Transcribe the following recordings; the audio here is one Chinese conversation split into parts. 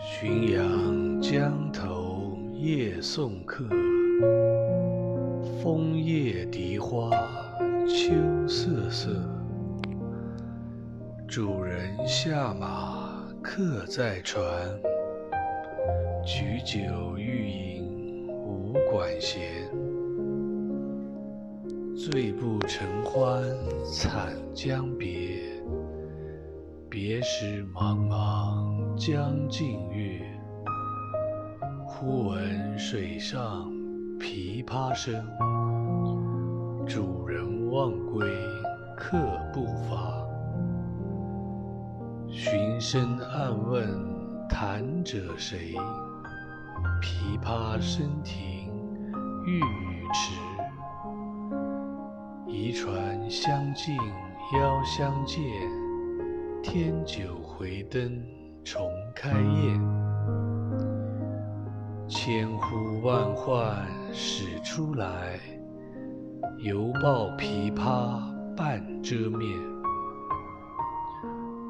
浔阳江头夜送客，枫叶荻花秋瑟瑟。主人下马客在船，举酒欲饮无管弦。醉不成欢惨将别，别时茫茫江浸月。忽闻水上琵琶声，主人忘归客不发。寻声暗问弹者谁？琵琶声停欲语迟。移船相近邀相见，添酒回灯重开宴。千呼万唤始出来，犹抱琵琶半遮面。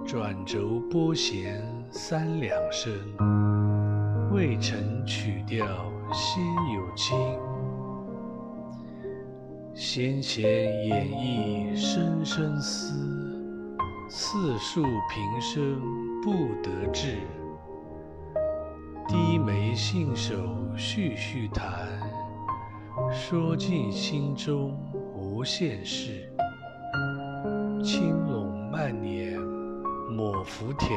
转轴拨弦三两声，未成曲调先有情。弦弦掩抑声声思，似诉平生不得志。低眉信手续续弹，说尽心中无限事。轻拢慢捻抹浮挑，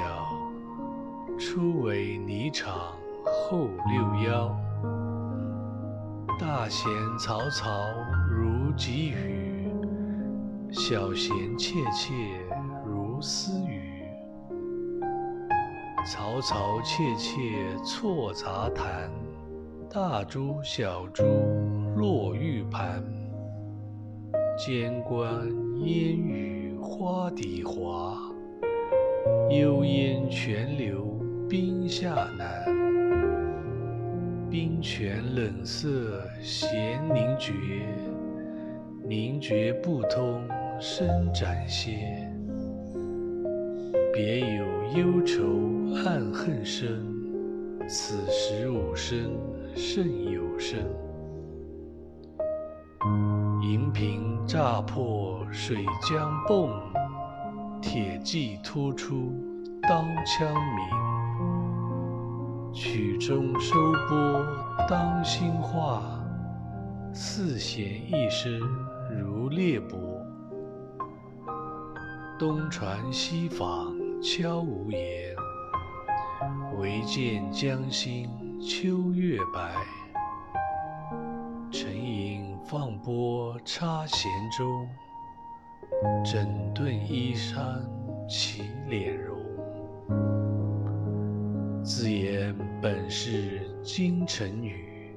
初为霓裳后六幺。大弦嘈嘈如急雨，小弦切切如私语。嘈嘈切切错杂弹，大珠小珠落玉盘。间关烟雨花底滑，幽咽泉流冰下难。冰泉冷涩弦凝绝，凝绝不通声暂歇。别有忧愁暗恨生，此时五声胜有声。银瓶乍破水浆迸，铁骑突出刀枪鸣。曲终收拨当心画，四弦一声如裂帛。东船西舫悄无言，唯见江心秋月白。沉吟放拨插弦中，整顿衣衫起敛容。自言本是京城女，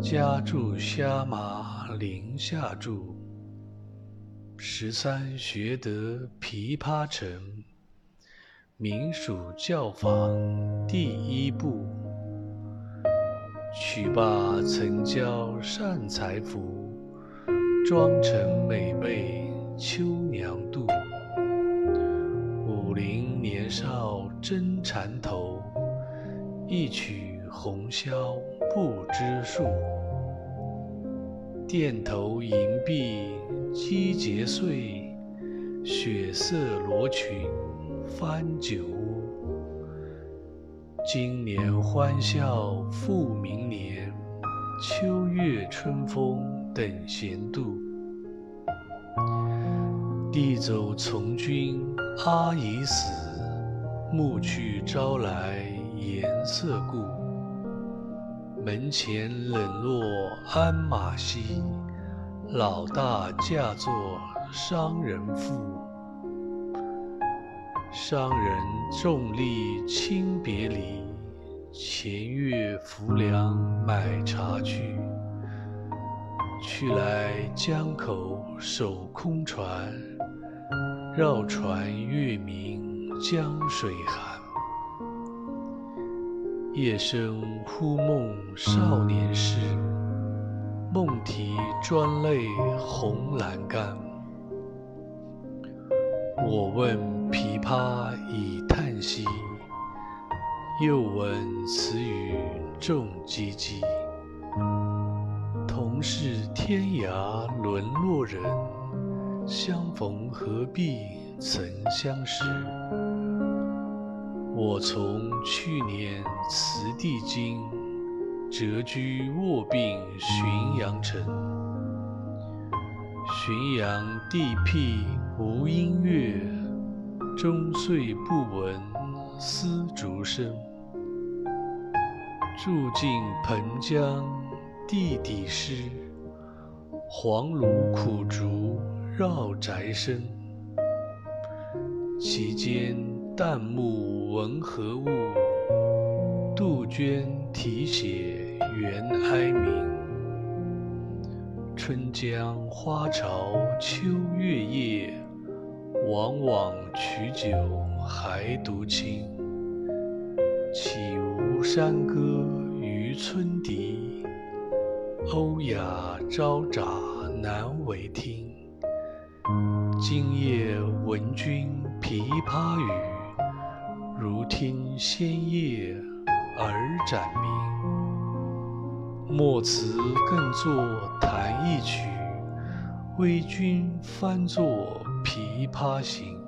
家住虾马陵下住。十三学得琵琶成，名属教坊第一部。曲罢曾教善才服，妆成每被秋娘妒。五陵年少争缠头，一曲红绡不知数。钿头银篦击节碎，血色罗裙翻酒。今年欢笑复明年，秋月春风等闲度。弟走从军阿姨死，暮去朝来颜色故。门前冷落鞍马稀，老大嫁作商人妇。商人重利轻别离，前月浮梁买茶去。去来江口守空船，绕船月明江水寒。夜深忽梦少年事，梦啼专泪红阑干。我问琵琶已叹息，又闻此语重唧唧。同是天涯沦落人，相逢何必曾相识。我从去年辞帝京，谪居卧病浔阳城。浔阳地僻无音乐，终岁不闻丝竹声。住近彭江地底湿，黄芦苦竹绕宅生。其间旦暮闻何物？杜鹃啼血猿哀鸣。春江花朝秋月夜，往往取酒还独倾。岂无山歌与村笛？欧雅招札难为听。今夜闻君琵琶语，如听仙乐耳暂明。莫辞更作弹一曲，为君翻作《琵琶行》。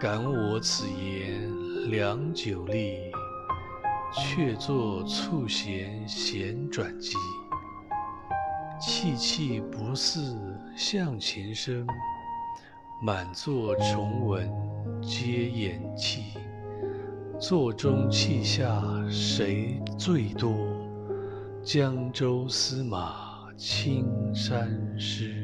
感我此言良久立，却作促弦弦转急。凄凄不似向前声，满座重闻皆掩泣。座中泣下谁最多？江州司马青衫湿。